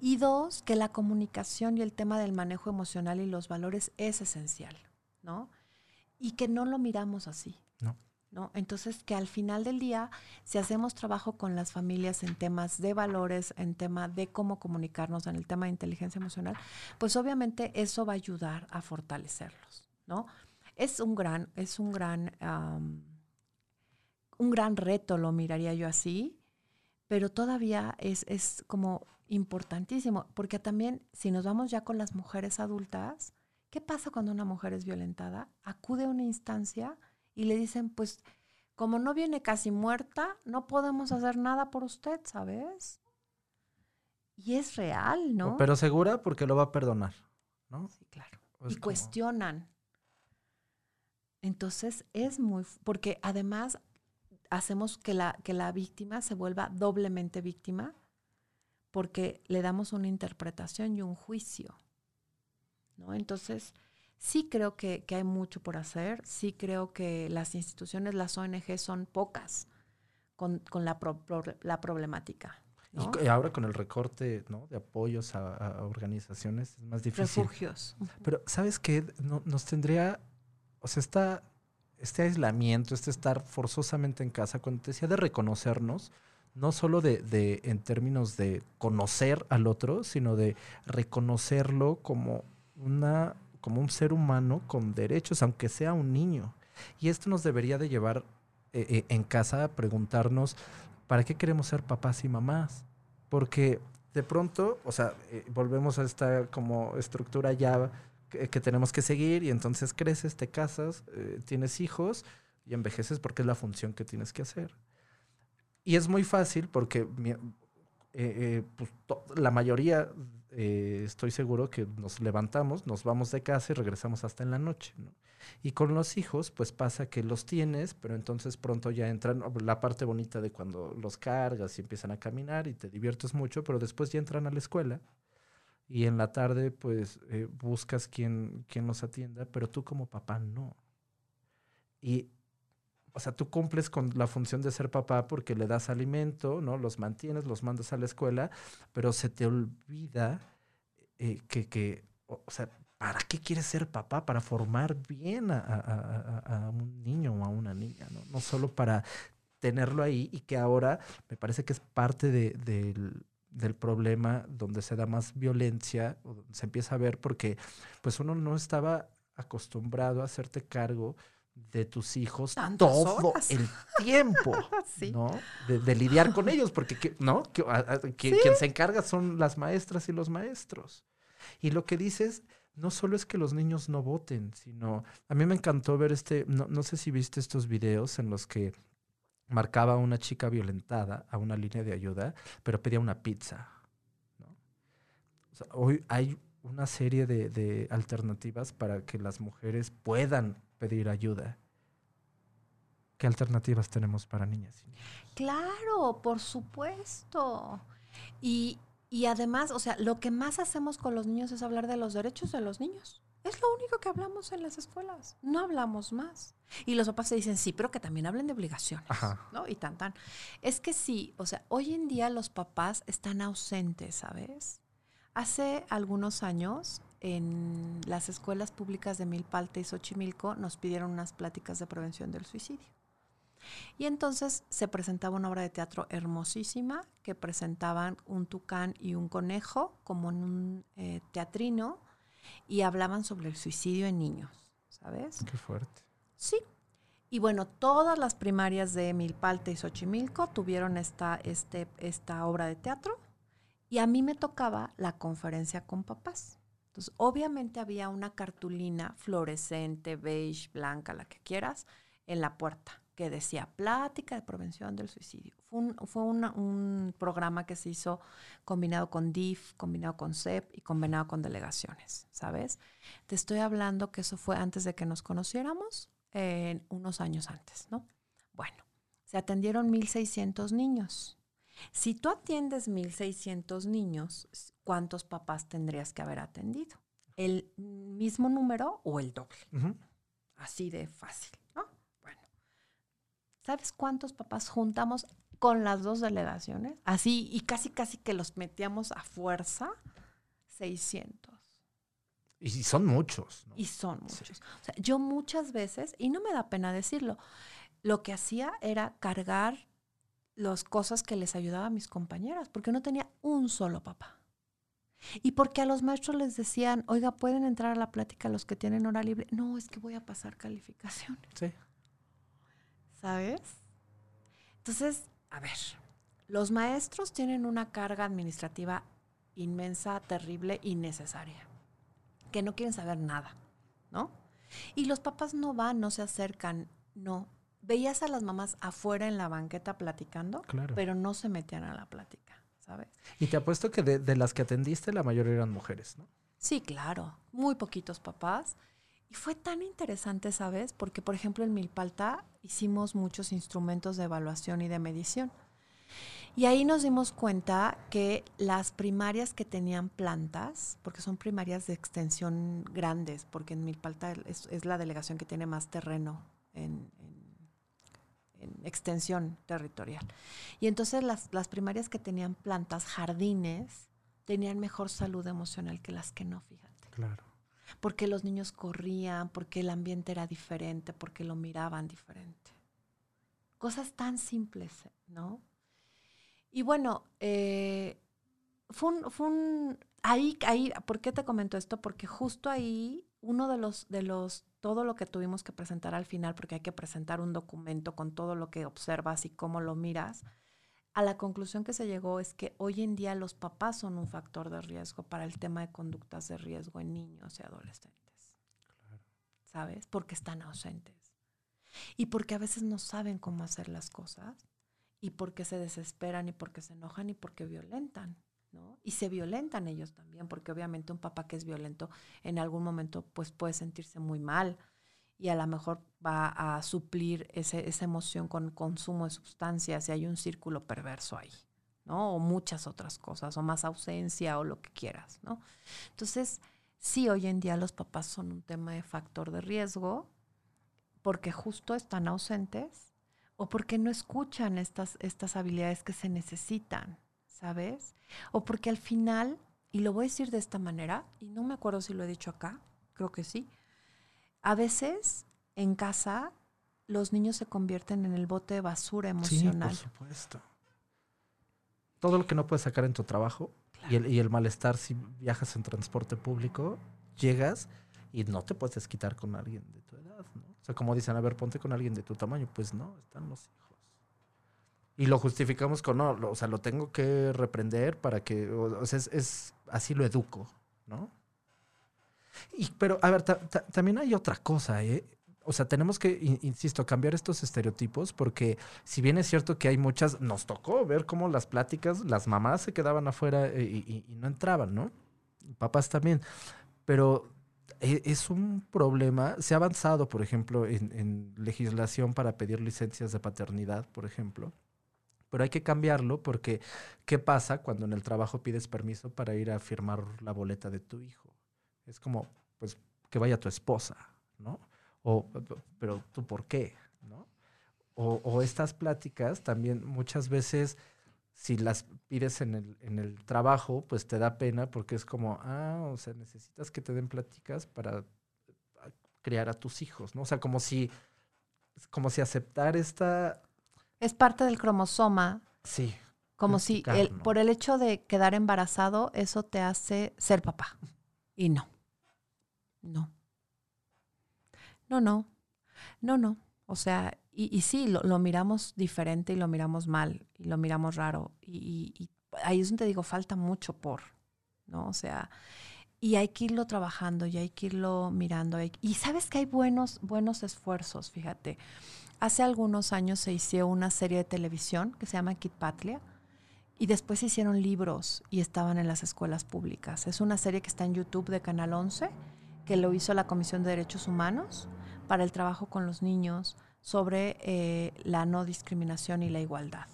Y dos, que la comunicación y el tema del manejo emocional y los valores es esencial, ¿no? Y que no lo miramos así. No. ¿no? Entonces, que al final del día, si hacemos trabajo con las familias en temas de valores, en tema de cómo comunicarnos, en el tema de inteligencia emocional, pues obviamente eso va a ayudar a fortalecerlos, ¿no? Es un gran, es un gran, un gran reto, lo miraría yo así, pero todavía es, es como importantísimo, porque también si nos vamos ya con las mujeres adultas, ¿qué pasa cuando una mujer es violentada? Acude a una instancia y le dicen, pues como no viene casi muerta, no podemos hacer nada por usted, ¿sabes? Y es real, ¿no? Pero segura porque lo va a perdonar, ¿no? sí, claro. Y como- cuestionan. Entonces es muy, porque además hacemos que la, que la víctima se vuelva doblemente víctima porque le damos una interpretación y un juicio. ¿no? Entonces, sí creo que, que hay mucho por hacer, sí creo que las instituciones, las ONG son pocas con, con la, pro- pro- la problemática. Y ¿no? y ahora con el recorte ¿no? de apoyos a, a organizaciones es más difícil. Refugios. Pero, ¿sabes qué? No- nos tendría, o sea, esta, este aislamiento, este estar forzosamente en casa, cuando te decía de reconocernos, no solo de, de en términos de conocer al otro, sino de reconocerlo como una como un ser humano con derechos, aunque sea un niño. Y esto nos debería de llevar eh, eh, en casa a preguntarnos, ¿para qué queremos ser papás y mamás? Porque de pronto, o sea, eh, volvemos a esta como estructura ya que, tenemos que seguir y entonces creces, te casas, eh, tienes hijos y envejeces porque es la función que tienes que hacer. Y es muy fácil porque eh, eh, pues, la mayoría estoy seguro que nos levantamos, nos vamos de casa y regresamos hasta en la noche. ¿no? Y con los hijos, pues pasa que los tienes, pero entonces pronto ya entran la parte bonita de cuando los cargas y empiezan a caminar y te diviertes mucho, pero después ya entran a la escuela y en la tarde pues eh, buscas quien, quien los atienda, pero tú como papá no. Y, o sea, tú cumples con la función de ser papá porque le das alimento, ¿no? Los mantienes, los mandas a la escuela, pero se te olvida eh, que, que, o sea, ¿para qué quieres ser papá? Para formar bien a, a- a- a un niño o a una niña, ¿no? No solo para tenerlo ahí y que ahora me parece que es parte de- del problema donde se da más violencia, o donde se empieza a ver porque pues uno no estaba acostumbrado a hacerte cargo de tus hijos todo horas. el tiempo, Sí. ¿no? De, de lidiar con ellos, porque ¿qué- no, Que- a- a- quien, quien se encarga son las maestras y los maestros. Y lo que dices, no solo es que los niños no voten, sino a mí me encantó ver este, no, no sé si viste estos videos en los que marcaba a una chica violentada a una línea de ayuda, pero pedía una pizza. ¿no? Hoy hay una serie de, de alternativas para que las mujeres puedan pedir ayuda. ¿Qué alternativas tenemos para niñas? Claro, por supuesto. Y, y además, o sea, lo que más hacemos con los niños es hablar de los derechos de los niños. Es lo único que hablamos en las escuelas. No hablamos más. Y los papás se dicen, sí, pero que también hablen de obligaciones. Ajá. ¿No? Y tan, tan. Es que sí, o sea, hoy en día los papás están ausentes, ¿sabes? Hace algunos años, en las escuelas públicas de Milpalte y Xochimilco, nos pidieron unas pláticas de prevención del suicidio. Y entonces se presentaba una obra de teatro hermosísima que presentaban un tucán y un conejo como en un eh, teatrino y hablaban sobre el suicidio en niños, ¿sabes? Qué fuerte. Sí. Y bueno, todas las primarias de Milpalte y Xochimilco tuvieron esta, este, esta obra de teatro y a mí me tocaba la conferencia con papás. Entonces, obviamente había una cartulina fluorescente, beige, blanca, la que quieras, en la puerta que decía Plática de Prevención del Suicidio. Fue un programa que se hizo combinado con DIF, combinado con CEP y combinado con delegaciones, ¿sabes? Te estoy hablando que eso fue antes de que nos conociéramos, eh, unos años antes, ¿no? Bueno, se atendieron 1.600 niños. Si tú atiendes 1.600 niños, ¿cuántos papás tendrías que haber atendido? ¿El mismo número o el doble? Así de fácil, ¿no? Bueno, ¿sabes cuántos papás juntamos con las dos delegaciones? Así, y casi, casi que los metíamos a fuerza, 600. Y son muchos. ¿no? Y son muchos. O sea, yo muchas veces, y no me da pena decirlo, lo que hacía era cargar las cosas que les ayudaba a mis compañeras, porque no tenía un solo papá. Y porque a los maestros les decían, oiga, ¿pueden entrar a la plática los que tienen hora libre? No, es que voy a pasar calificaciones, Sí. ¿sabes? Entonces, a ver, los maestros tienen una carga administrativa inmensa, terrible, innecesaria, que no quieren saber nada, ¿no? Y los papás no van, no se acercan, no. Veías a las mamás afuera en la banqueta platicando, Claro. pero no se metían a la plática, ¿sabes? Y te apuesto que de, de las que atendiste, la mayoría eran mujeres, ¿no? Sí, claro, muy poquitos papás. Y fue tan interesante, ¿sabes? Porque, por ejemplo, en Milpalta hicimos muchos instrumentos de evaluación y de medición. Y ahí nos dimos cuenta que las primarias que tenían plantas, porque son primarias de extensión grandes, porque en Milpalta es, es la delegación que tiene más terreno en, en- en extensión territorial. Y entonces las, las primarias que tenían plantas, jardines, tenían mejor salud emocional que las que no, fíjate. Claro. Porque los niños corrían, porque el ambiente era diferente, porque lo miraban diferente. Cosas tan simples, ¿no? Y bueno, eh, fue un, fue un- ahí, ahí, ¿por qué te comento esto? Porque justo ahí, uno de los, de los, todo lo que tuvimos que presentar al final, porque hay que presentar un documento con todo lo que observas y cómo lo miras, a la conclusión que se llegó es que hoy en día los papás son un factor de riesgo para el tema de conductas de riesgo en niños y adolescentes. ¿Sabes? Porque están ausentes. Y porque a veces no saben cómo hacer las cosas. Y porque se desesperan y porque se enojan y porque violentan. ¿no? Y se violentan ellos también, porque obviamente un papá que es violento en algún momento pues puede sentirse muy mal y a lo mejor va a suplir ese, esa emoción con consumo de sustancias y hay un círculo perverso ahí, ¿no? O muchas otras cosas, o más ausencia o lo que quieras, ¿no? Entonces, sí, hoy en día los papás son un tema de factor de riesgo porque justo están ausentes o porque no escuchan estas, estas habilidades que se necesitan, ¿sabes? O porque al final, y lo voy a decir de esta manera, y no me acuerdo si lo he dicho acá, creo que sí, a veces en casa los niños se convierten en el bote de basura emocional. Sí, por supuesto. Todo lo que no puedes sacar en tu trabajo y, el, y el malestar si viajas en transporte público, llegas y no te puedes desquitar con alguien de tu edad, ¿no? O sea, como dicen, a ver, ponte con alguien de tu tamaño. Pues no, están los hijos. Y lo justificamos con, no, lo- o sea, lo tengo que reprender para que, o, o sea, es, es- así lo educo, ¿no? Y, pero, a ver, ta- ta- también hay otra cosa, ¿eh? O sea, tenemos que, in- insisto, cambiar estos estereotipos porque si bien es cierto que hay muchas, nos tocó ver cómo las pláticas, las mamás se quedaban afuera eh, y, y- y no entraban, ¿no? Papás también. Pero es un problema, se ha avanzado, por ejemplo, en, legislación para pedir licencias de paternidad, por ejemplo. Pero hay que cambiarlo porque, ¿qué pasa cuando en el trabajo pides permiso para ir a firmar la boleta de tu hijo? Es como, pues, que vaya tu esposa, ¿no? O, pero tú, ¿por qué? ¿No? O estas pláticas también muchas veces, si las pides en el, en el trabajo, pues te da pena porque es como, ah, o sea, necesitas que te den pláticas para ah, criar a tus hijos, ¿no? O sea, como si, como si aceptar esta... Es parte del cromosoma, Sí, como si el- por el hecho de quedar embarazado, eso te hace ser papá. Y no. No. No, no. No, no. O sea, y, sí, lo, lo miramos diferente y lo miramos mal y lo miramos raro. Y, ahí es donde digo, falta mucho por, ¿no? O sea, y hay que irlo trabajando y hay que irlo mirando. Y sabes que hay buenos, buenos esfuerzos, fíjate. Hace algunos años se hizo una serie de televisión que se llama Kid Patria y después se hicieron libros y estaban en las escuelas públicas. Es una serie que está en YouTube de Canal 11, que lo hizo la Comisión de Derechos Humanos para el trabajo con los niños sobre eh, la no discriminación y la igualdad.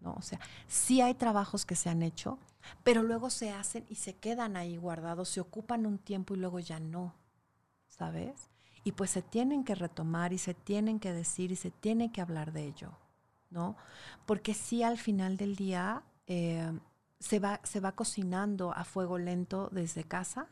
¿no? O sea, sí hay trabajos que se han hecho, pero luego se hacen y se quedan ahí guardados, se ocupan un tiempo y luego ya no, ¿sabes? Y pues se tienen que retomar y se tienen que decir y se tiene que hablar de ello, ¿no? Porque sí al final del día eh, se, va, se va cocinando a fuego lento desde casa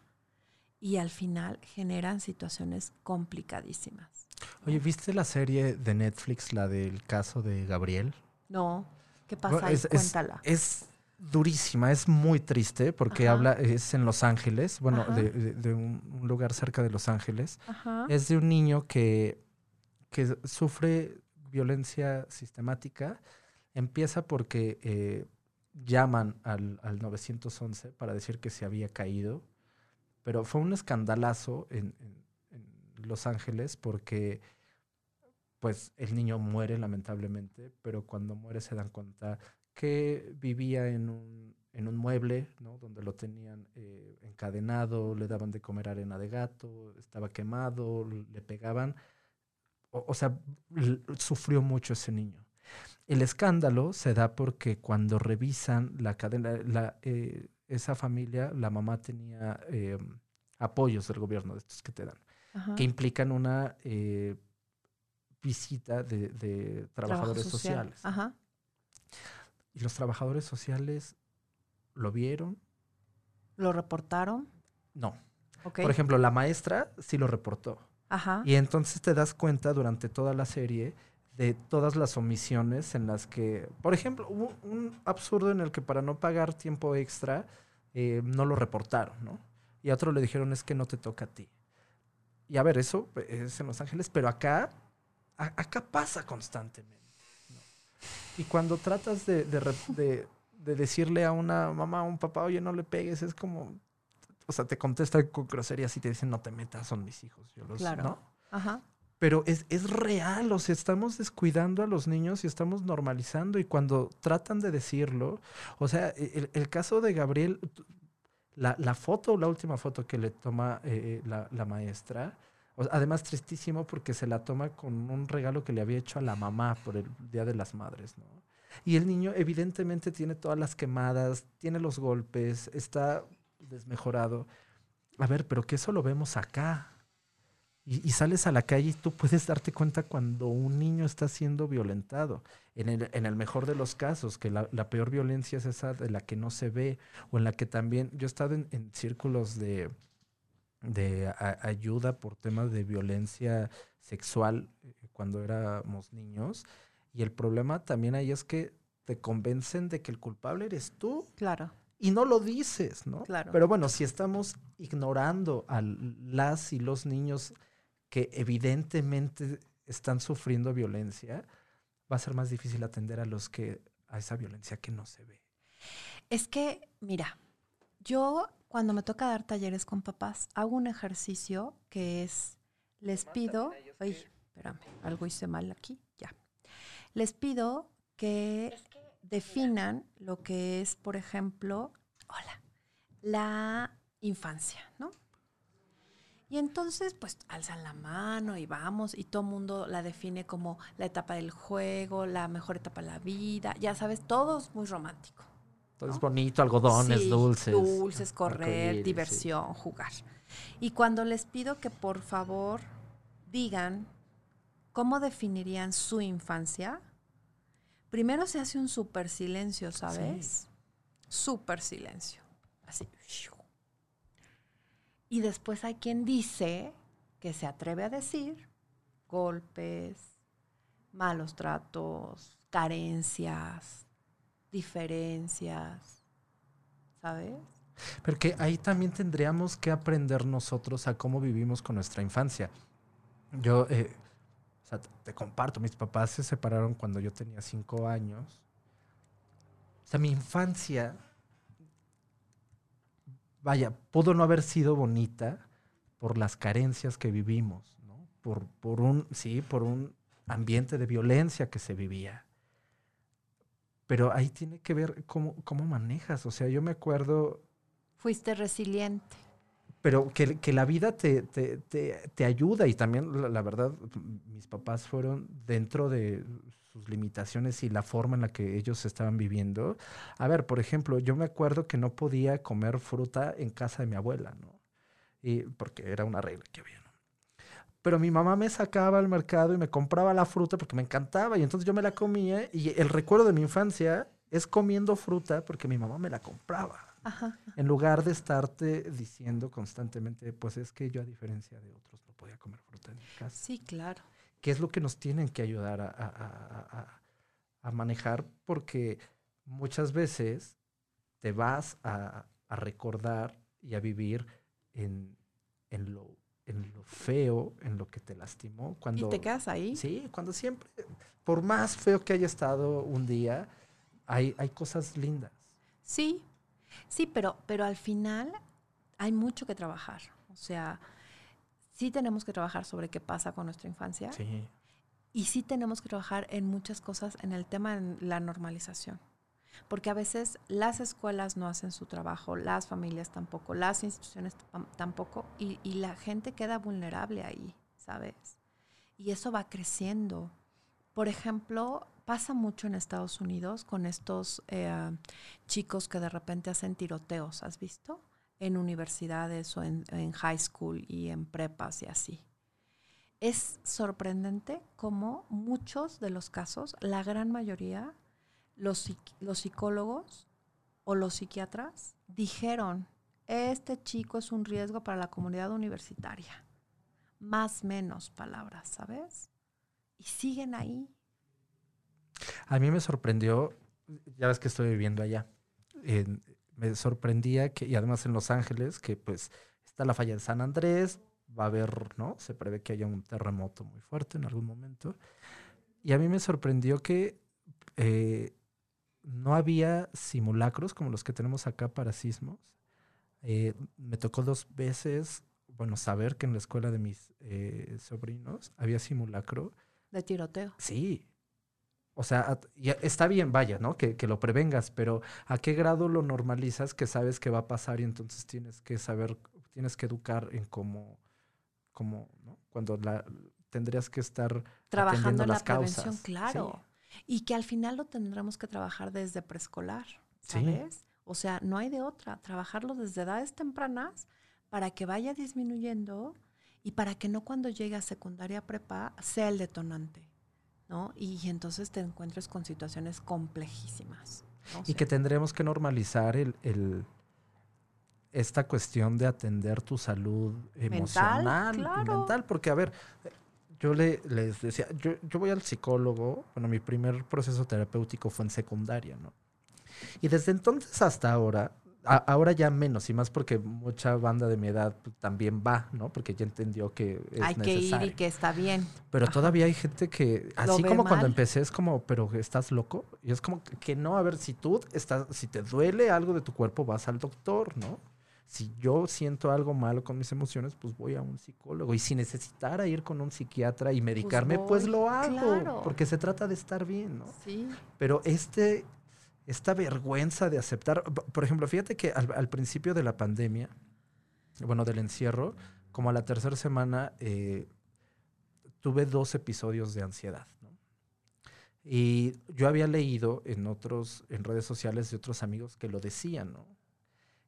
y al final generan situaciones complicadísimas. Oye, ¿viste la serie de Netflix, la del caso de Gabriel? No, ¿qué pasa ahí? es, Cuéntala. es durísima, es muy triste porque Ajá. habla, es en Los Ángeles, bueno, de, de- de un, lugar cerca de Los Ángeles. Ajá. Es de un niño que, que sufre violencia sistemática. Empieza porque eh, llaman al, al 911 para decir que se había caído, pero fue un escandalazo en- en Los Ángeles porque pues el niño muere lamentablemente, pero cuando muere se dan cuenta que vivía en un, en un mueble, ¿no? Donde lo tenían eh, encadenado, le daban de comer arena de gato, estaba quemado, le pegaban. O, sea, sufrió mucho ese niño. El escándalo se da porque cuando revisan la cadena, la, eh, esa familia, la mamá tenía eh, apoyos del gobierno, de estos que te dan, Ajá. que implican una eh, visita de, trabajadores social. sociales. Ajá. Y los trabajadores sociales lo vieron. ¿Lo reportaron? No. Ok. Por ejemplo, la maestra sí lo reportó. Ajá. Y entonces te das cuenta durante toda la serie de todas las omisiones en las que, por ejemplo, hubo un absurdo en el que para no pagar tiempo extra eh, no lo reportaron, ¿no? Y a otro le dijeron es que no te toca a ti. Y a ver, eso es en Los Ángeles, pero acá, a- acá pasa constantemente. ¿no? Y cuando tratas de, de de- de decirle a una mamá o un papá, oye, no le pegues, es como, o sea, te contestan con groserías y te dicen, no te metas, son mis hijos. Yo los, Claro. ¿no? Ajá. Pero es, es real, o sea, estamos descuidando a los niños y estamos normalizando y cuando tratan de decirlo, o sea, el, el caso de Gabriel, la, la foto, la última foto que le toma eh, la, la maestra, además tristísimo porque se la toma con un regalo que le había hecho a la mamá por el Día de las Madres, ¿no? Y el niño evidentemente tiene todas las quemadas, tiene los golpes, está desmejorado. A ver, pero que eso lo vemos acá. Y, y sales a la calle y tú puedes darte cuenta cuando un niño está siendo violentado. En el, en el mejor de los casos, que la, la peor violencia es esa de la que no se ve, o en la que también, yo he estado en, en círculos de, de a- ayuda por temas de violencia sexual eh, cuando éramos niños, y el problema también ahí es que te convencen de que el culpable eres tú Claro. y no lo dices, ¿no? Claro. Pero bueno, si estamos ignorando a las y los niños que evidentemente están sufriendo violencia, va a ser más difícil atender a los que a esa violencia que no se ve. Es que, mira, yo cuando me toca dar talleres con papás, hago un ejercicio que es, les pido, ay, espérame, algo hice mal aquí, ya. Les pido que definan lo que es, por ejemplo, hola, la infancia, ¿no? Y entonces, pues, alzan la mano y vamos, y todo el mundo la define como la etapa del juego, la mejor etapa de la vida, ya sabes, todo es muy romántico. Entonces, ¿no? bonito, algodones, Sí, dulces. Dulces, correr, sí. diversión, jugar. Y cuando les pido que por favor digan cómo definirían su infancia, primero se hace un super silencio, ¿sabes? Súper silencio. Así. Y después hay quien dice que se atreve a decir golpes, malos tratos, carencias, diferencias, ¿sabes? Porque ahí también tendríamos que aprender nosotros a cómo vivimos con nuestra infancia. Yo, eh, o sea, te, te comparto, mis papás se separaron cuando yo tenía cinco años. O sea, mi infancia, vaya, pudo no haber sido bonita por las carencias que vivimos, ¿no? Por, por un, sí, por un ambiente de violencia que se vivía. Pero ahí tiene que ver cómo, cómo manejas. O sea, yo me acuerdo Fuiste resiliente. pero que, que la vida te, te, te, te ayuda y también, la, la verdad, mis papás fueron dentro de sus limitaciones y la forma en la que ellos estaban viviendo. A ver, por ejemplo, yo me acuerdo que no podía comer fruta en casa de mi abuela, ¿no? Y porque era una regla que había, ¿no? Pero mi mamá me sacaba al mercado y me compraba la fruta porque me encantaba y entonces yo me la comía y el recuerdo de mi infancia es comiendo fruta porque mi mamá me la compraba. Ajá. En lugar de estarte diciendo constantemente, pues es que yo a diferencia de otros no podía comer fruta en mi casa. Sí, claro. ¿Qué es lo que nos tienen que ayudar a, a- a- a- a manejar? Porque muchas veces te vas a, a recordar y a vivir en, en lo, en lo feo, en lo que te lastimó. Cuando, ¿Y te quedas ahí? Sí, cuando siempre, por más feo que haya estado un día, hay, hay cosas lindas. Sí, sí, pero, pero al final hay mucho que trabajar. O sea, sí tenemos que trabajar sobre qué pasa con nuestra infancia Sí. y sí tenemos que trabajar en muchas cosas en el tema de la normalización. Porque a veces las escuelas no hacen su trabajo, las familias tampoco, las instituciones tam- tampoco, y, y la gente queda vulnerable ahí, ¿sabes? Y eso va creciendo. Por ejemplo, pasa mucho en Estados Unidos con estos eh, chicos que de repente hacen tiroteos, ¿has visto? En universidades o en, high school y en prepas y así. Es sorprendente cómo muchos de los casos, la gran mayoría, los, los psicólogos o los psiquiatras dijeron, este chico es un riesgo para la comunidad universitaria. Más menos palabras, ¿sabes? Y siguen ahí. A mí me sorprendió, ya ves que estoy viviendo allá, en- me sorprendía que, y además en Los Ángeles, que pues está la falla de San Andrés, va a haber, ¿no? Se prevé que haya un terremoto muy fuerte en algún momento. Y a mí me sorprendió que eh, no había simulacros como los que tenemos acá para sismos. Eh, me tocó dos veces bueno, saber que en la escuela de mis eh, sobrinos había simulacro. De tiroteo. Sí. O sea, ya está bien, vaya, ¿no? Que, que lo prevengas, pero ¿a qué grado lo normalizas que sabes que va a pasar y entonces tienes que saber, tienes que educar en cómo, cómo ¿no? Cuando la, tendrías que estar Trabajando en la las prevención, causas. claro. Y que al final lo tendremos que trabajar desde preescolar, Sí. ¿sabes? O sea, no hay de otra. Trabajarlo desde edades tempranas para que vaya disminuyendo y para que no cuando llegue a secundaria prepa sea el detonante, ¿no? Y entonces te encuentres con situaciones complejísimas. Y que tendremos que normalizar el, el- esta cuestión de atender tu salud emocional claro. mental. Porque, a ver, yo le, les decía, yo, yo voy al psicólogo, bueno, mi primer proceso terapéutico fue en secundaria, ¿no? Y desde entonces hasta ahora, a- ahora ya menos, y más porque mucha banda de mi edad pues, también va, ¿no? Porque ya entendió que es hay que ir y que está bien. Pero Ajá. todavía hay gente que, así como cuando empecé, es como, pero estás loco. Y es como que, no, a ver, si tú estás, si te duele algo de tu cuerpo, vas al doctor, ¿no? Si yo siento algo malo con mis emociones, pues voy a un psicólogo. Y si necesitara ir con un psiquiatra y medicarme, pues, voy, lo hago. claro. Porque se trata de estar bien, ¿no? Sí. Pero este, esta vergüenza de aceptar, por ejemplo, fíjate que al, al principio de la pandemia, bueno, del encierro, como a la tercera semana, eh, tuve dos episodios de ansiedad. ¿no? Y yo había leído en otros, en redes sociales de otros amigos que lo decían, ¿no?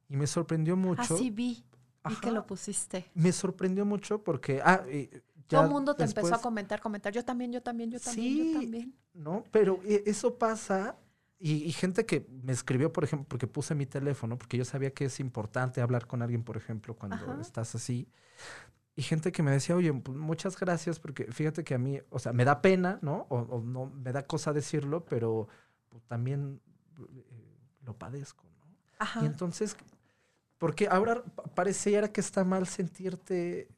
Y me sorprendió mucho. Así vi. Ajá. que lo pusiste. Me sorprendió mucho porque, ah, y ya Todo el mundo te empezó a después- comentar, comentar. Yo también, yo también, yo también, Sí. yo también. ¿no? Pero e- eso pasa y, y gente que me escribió, por ejemplo, porque puse mi teléfono, porque yo sabía que es importante hablar con alguien, por ejemplo, cuando Ajá. estás así. Y gente que me decía, oye, pues, muchas gracias, porque fíjate que a mí, o sea, me da pena, ¿no? O, o no me da cosa decirlo, pero pues, también eh, lo padezco, ¿no? Ajá. Y entonces, porque ahora pa- pareciera que está mal sentirte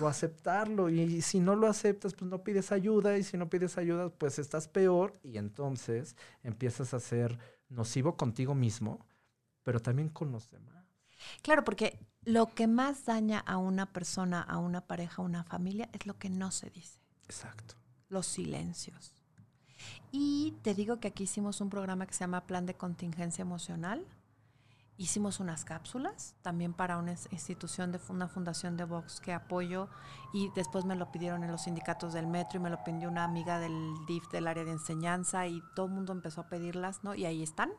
o aceptarlo. Y si no lo aceptas, pues no pides ayuda. Y si no pides ayuda, pues estás peor. Y entonces empiezas a ser nocivo contigo mismo, pero también con los demás. Claro, porque lo que más daña a una persona, a una pareja, a una familia, es lo que no se dice, Exacto. los silencios. Y te digo que aquí hicimos un programa que se llama Plan de Contingencia Emocional. Hicimos unas cápsulas también para una ins- institución de una fundación de Vox que apoyo y después me lo pidieron en los sindicatos del metro y me lo pidió una amiga del DIF del área de enseñanza y todo el mundo empezó a pedirlas, ¿no? Y ahí están.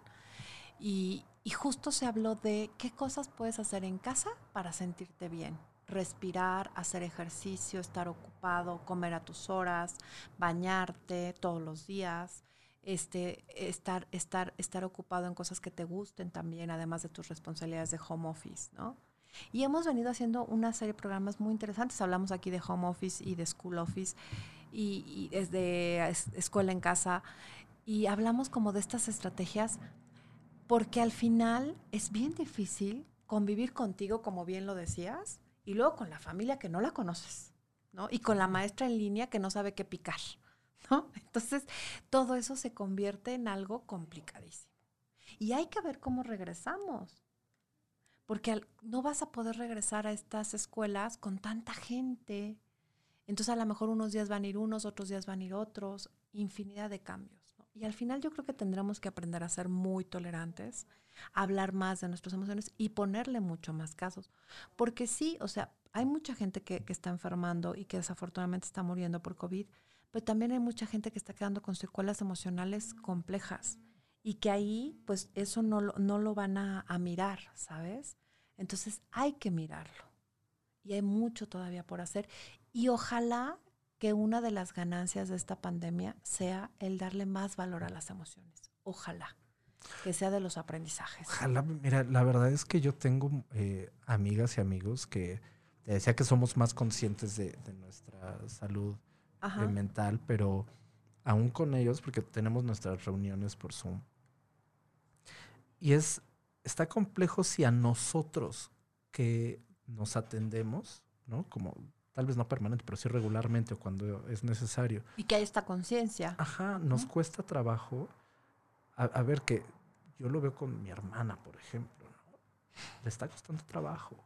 Y justo se habló de qué cosas puedes hacer en casa para sentirte bien. Respirar, hacer ejercicio, estar ocupado, comer a tus horas, bañarte todos los días, este, estar, estar, estar ocupado en cosas que te gusten también, además de tus responsabilidades de home office, ¿no? Y hemos venido haciendo una serie de programas muy interesantes. Hablamos aquí de home office y de school office y, y es de es- escuela en casa. Y hablamos como de estas estrategias porque al final es bien difícil convivir contigo, como bien lo decías, y luego con la familia que no la conoces, ¿no? Y con la maestra en línea que no sabe qué picar, ¿no? Entonces, todo eso se convierte en algo complicadísimo. Y hay que ver cómo regresamos, porque no vas a poder regresar a estas escuelas con tanta gente. Entonces, a lo mejor unos días van a ir unos, otros días van a ir otros, infinidad de cambios. Y al final yo creo que tendremos que aprender a ser muy tolerantes, hablar más de nuestras emociones y ponerle mucho más casos. Porque sí, o sea, hay mucha gente que está enfermando y que desafortunadamente está muriendo por COVID, pero también hay mucha gente que está quedando con secuelas emocionales complejas y que ahí, pues eso no no lo van a, a mirar, ¿sabes? Entonces hay que mirarlo. Y hay mucho todavía por hacer. Y ojalá que una de las ganancias de esta pandemia sea el darle más valor a las emociones. Ojalá. Que sea de los aprendizajes. Ojalá, mira, la verdad es que yo tengo eh, amigas y amigos que te decía que somos más conscientes de, de nuestra salud Ajá. mental, pero aún con ellos, porque tenemos nuestras reuniones por Zoom. Y es, está complejo si a nosotros que nos atendemos, ¿no? Como tal vez no permanente, pero sí regularmente o cuando es necesario. Y que hay esta conciencia. Ajá, nos Ujú. cuesta trabajo. A, a ver, que yo lo veo con mi hermana, por ejemplo, ¿no? Le está costando trabajo.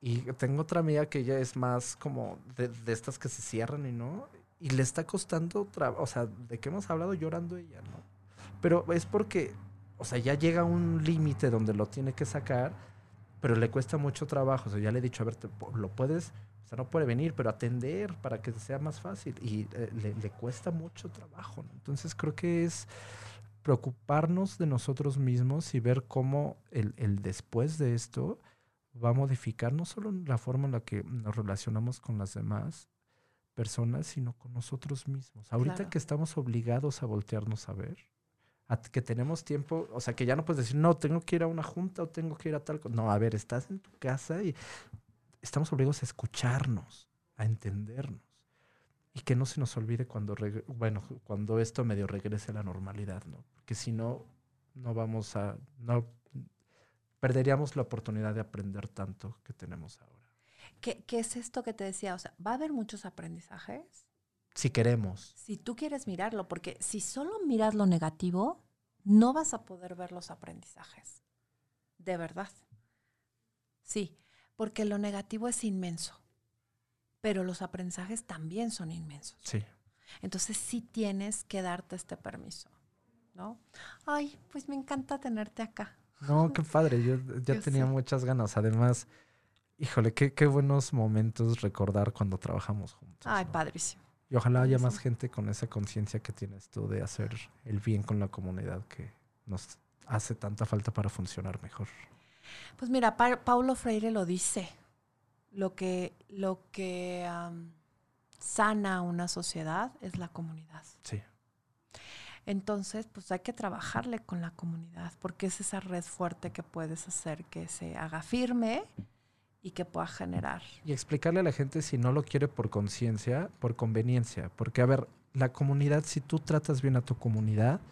Y tengo otra amiga que ella es más como de, de estas que se cierran y no. Y le está costando, tra- o sea, de qué hemos hablado llorando ella, ¿no? Pero es porque, o sea, ya llega un límite donde lo tiene que sacar, pero le cuesta mucho trabajo. O sea, ya le he dicho, a ver, te lo puedes, o sea, no puede venir, pero atender para que sea más fácil. Y eh, le, le cuesta mucho trabajo, ¿no? Entonces creo que es preocuparnos de nosotros mismos y ver cómo el, el después de esto va a modificar no solo la forma en la que nos relacionamos con las demás personas, sino con nosotros mismos. Ahorita Claro. que estamos obligados a voltearnos a ver, a que tenemos tiempo, o sea, que ya no puedes decir, no, tengo que ir a una junta o tengo que ir a tal cosa. No, a ver, estás en tu casa y estamos obligados a escucharnos, a entendernos. Y que no se nos olvide cuando, bueno, cuando esto medio regrese a la normalidad, ¿no? Porque si no, no vamos a, no, perderíamos la oportunidad de aprender tanto que tenemos ahora. ¿Qué, qué es esto que te decía? O sea, va a haber muchos aprendizajes Si queremos. si tú quieres mirarlo, porque si solo miras lo negativo, no vas a poder ver los aprendizajes. De verdad. Sí, porque lo negativo es inmenso, pero los aprendizajes también son inmensos. Sí. Entonces sí tienes que darte este permiso, ¿no? Ay, pues me encanta tenerte acá. No, qué padre. Yo ya Yo tenía sé. muchas ganas. Además, híjole, qué, qué buenos momentos recordar cuando trabajamos juntos. Ay, ¿no? padrísimo. Y ojalá haya más gente con esa conciencia que tienes tú de hacer el bien con la comunidad que nos hace tanta falta para funcionar mejor. Pues mira, Pa- Paulo Freire lo dice. Lo que, lo que sana una sociedad es la comunidad. Sí. Entonces, pues hay que trabajarle con la comunidad, porque es esa red fuerte que puedes hacer que se haga firme y que pueda generar. Y explicarle a la gente si no lo quiere por conciencia, por conveniencia. Porque, a ver, la comunidad, si tú tratas bien a tu comunidad,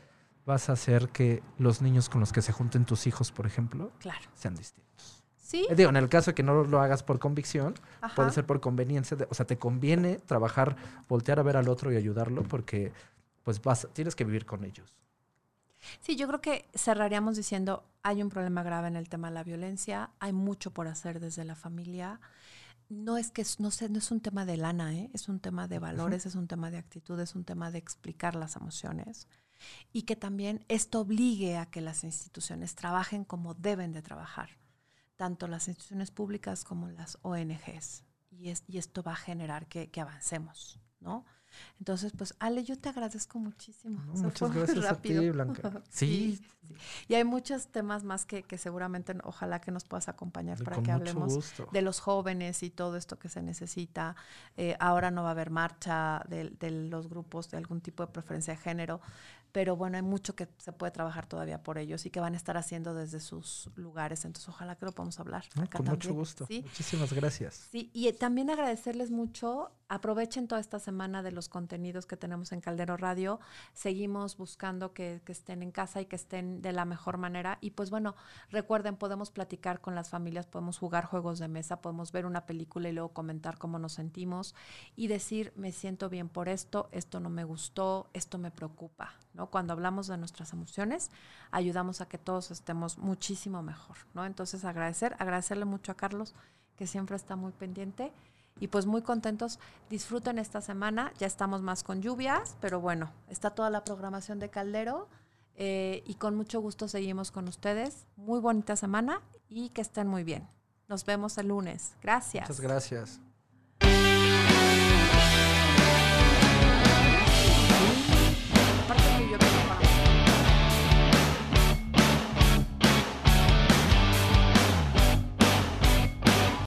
vas a hacer que los niños con los que se junten tus hijos, por ejemplo, Claro. sean distintos. Sí, Eh, Digo, en el caso de que no lo hagas por convicción, ajá. puede ser por conveniencia. de- o sea, te conviene trabajar, voltear a ver al otro y ayudarlo porque pues vas, tienes que vivir con ellos. Sí, yo creo que cerraríamos diciendo, hay un problema grave en el tema de la violencia, hay mucho por hacer desde la familia. No es que no, sé, no es un tema de lana, ¿eh? es un tema de valores, es un tema de actitud, es un tema de explicar las emociones y que también esto obligue a que las instituciones trabajen como deben de trabajar, tanto las instituciones públicas como las ONGs. Y, es- y esto va a generar que, que avancemos, ¿no? Entonces, pues, Ale, yo te agradezco muchísimo. No, muchas gracias a rápido. ti, Blanca. Sí, Y hay muchos temas más que, que seguramente ojalá que nos puedas acompañar para que hablemos gusto. de los jóvenes y todo esto que se necesita. Eh, ahora no va a haber marcha de, de los grupos de algún tipo de preferencia de género, pero bueno, hay mucho que se puede trabajar todavía por ellos y que van a estar haciendo desde sus lugares. Entonces, ojalá que lo podamos hablar. No, acá con mucho gusto. ¿sí? Muchísimas gracias. Sí, y eh, también agradecerles mucho. Aprovechen toda esta semana de los contenidos que tenemos en Caldero Radio. Seguimos buscando que, que estén en casa y que estén de la mejor manera. Y pues bueno, recuerden, podemos platicar con las familias, podemos jugar juegos de mesa, podemos ver una película y luego comentar cómo nos sentimos y decir, me siento bien por esto, esto no me gustó, esto me preocupa. ¿No? Cuando hablamos de nuestras emociones, ayudamos a que todos estemos muchísimo mejor. ¿no? Entonces agradecer, agradecerle mucho a Carlos que siempre está muy pendiente. Y pues muy contentos. Disfruten esta semana. Ya estamos más con lluvias, pero bueno, está toda la programación de Caldero. eh, y con mucho gusto seguimos con ustedes. Muy bonita semana y que estén muy bien. Nos vemos el lunes. Gracias. Muchas gracias.